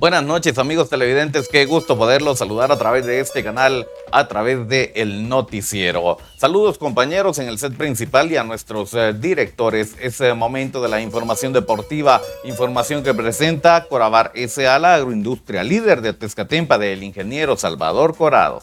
Buenas noches amigos televidentes, qué gusto poderlos saludar a través de este canal, a través de El Noticiero. Saludos compañeros en el set principal y a nuestros eh, directores. Es el momento de la información deportiva, información que presenta Corabar S.A., la agroindustria líder de Tezcatempa del ingeniero Salvador Corado.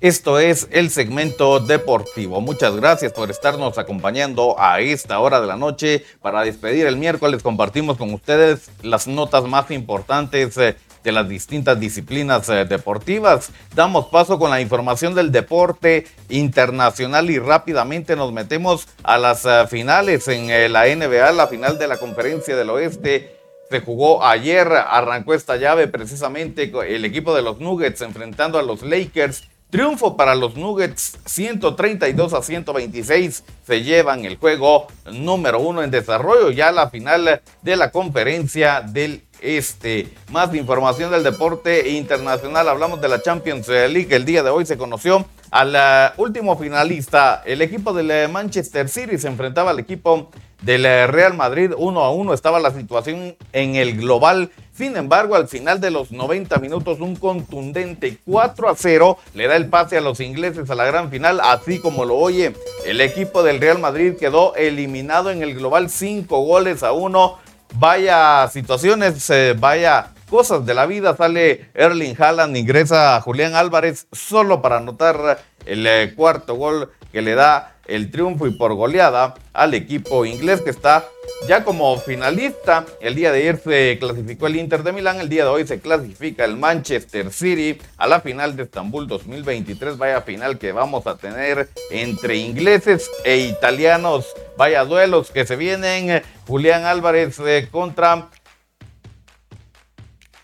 Esto es el segmento deportivo. Muchas gracias por estarnos acompañando a esta hora de la noche. Para despedir el miércoles compartimos con ustedes las notas más importantes eh, de las distintas disciplinas eh, deportivas. Damos paso con la información del deporte internacional y rápidamente nos metemos a las eh, finales en la NBA, la final de la Conferencia del Oeste. Se jugó ayer, arrancó esta llave precisamente el equipo de los Nuggets enfrentando a los Lakers Triunfo para los Nuggets, 132 a 126. Se llevan el juego número uno en desarrollo, ya la final de la conferencia del Este. Más información del deporte internacional. Hablamos de la Champions League. El día de hoy se conoció al eh, último finalista. El equipo del eh, Manchester City se enfrentaba al equipo del Real Madrid uno a uno estaba la situación en el global. Sin embargo, al final de los 90 minutos, un contundente 4 a 0 le da el pase a los ingleses a la gran final, así como lo oye. El equipo del Real Madrid quedó eliminado en el global 5 goles a 1. Vaya situaciones, eh, vaya cosas de la vida. Sale Erling Haaland, ingresa Julián Álvarez solo para anotar el eh, cuarto gol que le da el triunfo y por goleada al equipo inglés que está ya como finalista. El día de ayer se clasificó el Inter de Milán, el día de hoy se clasifica el Manchester City a la final de Estambul 2023. Vaya final que vamos a tener entre ingleses e italianos. Vaya duelos que se vienen. Julián Álvarez eh, contra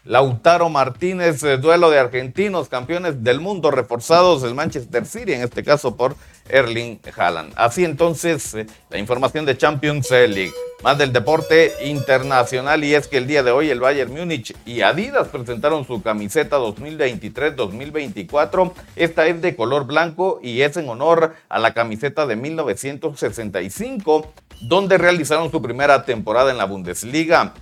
Lautaro Martínez, eh, duelo de argentinos, campeones del mundo reforzados, el Manchester City, en este caso por Erling Haaland. Así entonces, eh, la información de Champions League. Más del deporte internacional y es que el día de hoy el Bayern Múnich y Adidas presentaron su camiseta 2023-2024. Esta es de color blanco y es en honor a la camiseta de 1965, donde realizaron su primera temporada en la Bundesliga.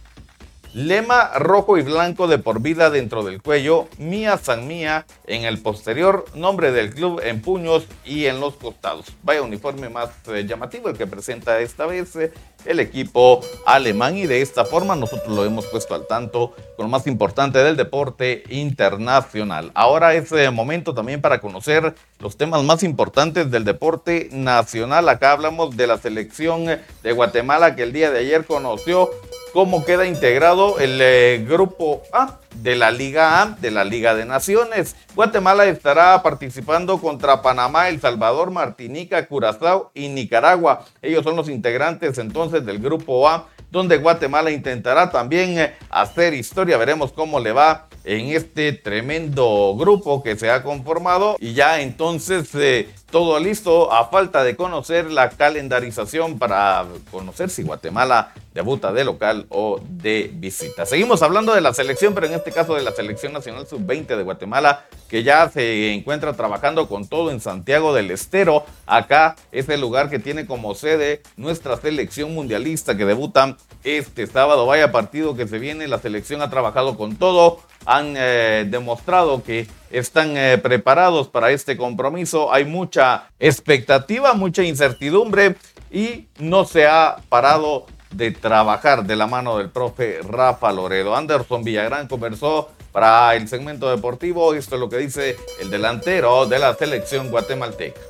Lema rojo y blanco de por vida dentro del cuello, Mía San Mía en el posterior, nombre del club en puños y en los costados. Vaya uniforme más eh, llamativo el que presenta esta vez eh, el equipo alemán y de esta forma nosotros lo hemos puesto al tanto con lo más importante del deporte internacional. Ahora es eh, momento también para conocer los temas más importantes del deporte nacional. Acá hablamos de la selección de Guatemala que el día de ayer conoció cómo queda integrado el eh, grupo A de la Liga A, de la Liga de Naciones. Guatemala estará participando contra Panamá, El Salvador, Martinica, Curazao y Nicaragua. Ellos son los integrantes entonces del grupo A, donde Guatemala intentará también eh, hacer historia. Veremos cómo le va en este tremendo grupo que se ha conformado y ya entonces eh, todo listo a falta de conocer la calendarización para conocer si Guatemala debuta de local o de visita. Seguimos hablando de la selección, pero en este caso de la selección nacional sub-20 de Guatemala, que ya se encuentra trabajando con todo en Santiago del Estero. Acá es el lugar que tiene como sede nuestra selección mundialista que debuta este sábado. Vaya partido que se viene, la selección ha trabajado con todo, han eh, demostrado que están eh, preparados para este compromiso. Hay mucha expectativa, mucha incertidumbre y no se ha parado de trabajar de la mano del profe Rafa Loredo. Anderson Villagrán conversó para el segmento deportivo. Esto es lo que dice el delantero de la selección guatemalteca.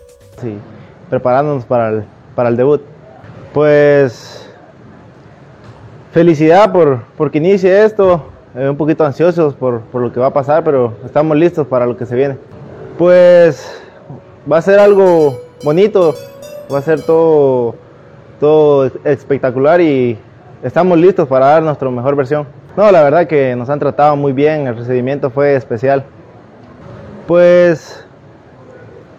Sí, preparándonos para el, para el debut. Pues felicidad por, porque inicie esto. Eh, un poquito ansiosos por, por lo que va a pasar, pero estamos listos para lo que se viene. Pues va a ser algo bonito, va a ser todo todo espectacular y estamos listos para dar nuestra mejor versión. No, la verdad que nos han tratado muy bien, el recibimiento fue especial. Pues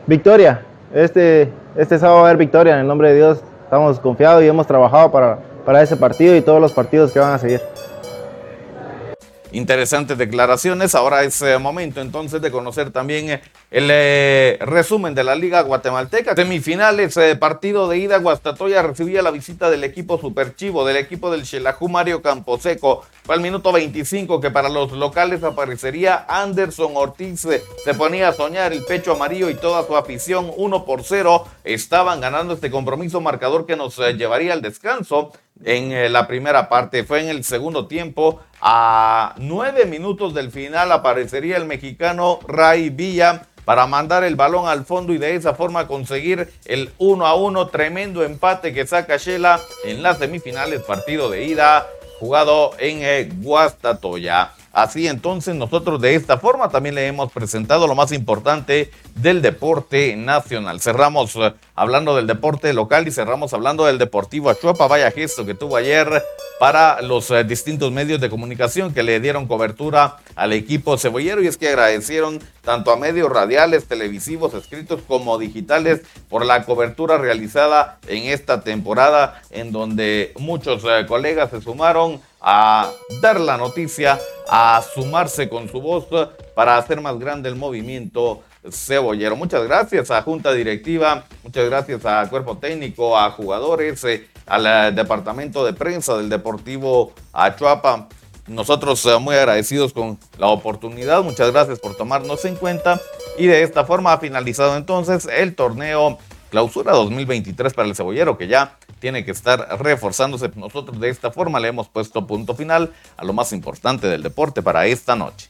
victoria, este, este sábado va a haber victoria en el nombre de Dios. Estamos confiados y hemos trabajado para, para ese partido y todos los partidos que van a seguir. Interesantes declaraciones. Ahora es eh, momento entonces de conocer también eh, el eh, resumen de la Liga Guatemalteca. Semifinales, partido de ida. Guastatoya recibía la visita del equipo Superchivo, del equipo del Xelajú Mario Camposeco. Fue al minuto 25 que para los locales aparecería Anderson Ortiz. Se ponía a soñar el pecho amarillo y toda su afición 1 por 0. Estaban ganando este compromiso marcador que nos llevaría al descanso en la primera parte. Fue en el segundo tiempo a nueve minutos del final aparecería el mexicano Ray Villa para mandar el balón al fondo y de esa forma conseguir el 1 a 1. Tremendo empate que saca Shela en las semifinales, partido de ida jugado en eh, Guastatoya. Así entonces nosotros de esta forma también le hemos presentado lo más importante del deporte nacional. Cerramos eh, hablando del deporte local y cerramos hablando del Deportivo Achuapa. Vaya gesto que tuvo ayer para los eh, distintos medios de comunicación que le dieron cobertura al equipo cebollero y es que agradecieron tanto a medios radiales, televisivos, escritos como digitales por la cobertura realizada en esta temporada en donde muchos eh, colegas se sumaron a dar la noticia, a sumarse con su voz para hacer más grande el movimiento cebollero. Muchas gracias a Junta Directiva, muchas gracias a Cuerpo Técnico, a jugadores, eh, al eh, Departamento de Prensa del Deportivo Achuapa. Nosotros eh, muy agradecidos con la oportunidad, muchas gracias por tomarnos en cuenta y de esta forma ha finalizado entonces el torneo clausura 2023 para el cebollero que ya tiene que estar reforzándose. Nosotros de esta forma le hemos puesto punto final a lo más importante del deporte para esta noche.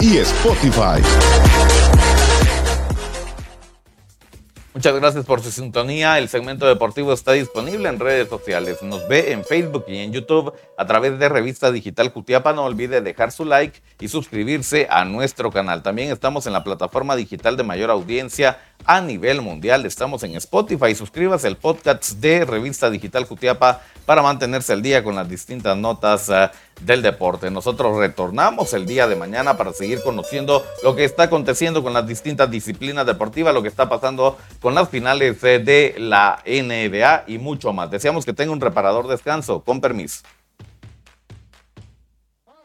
y Spotify. Muchas gracias por su sintonía. El segmento deportivo está disponible en redes sociales. Nos ve en Facebook y en YouTube a través de Revista Digital Jutiapa. No olvide dejar su like y suscribirse a nuestro canal. También estamos en la plataforma digital de mayor audiencia a nivel mundial. Estamos en Spotify. Suscríbase al podcast de Revista Digital Jutiapa para mantenerse al día con las distintas notas uh, del deporte. Nosotros retornamos el día de mañana para seguir conociendo lo que está aconteciendo con las distintas disciplinas deportivas, lo que está pasando con las finales uh, de la NBA y mucho más. Deseamos que tenga un reparador descanso. Con permiso.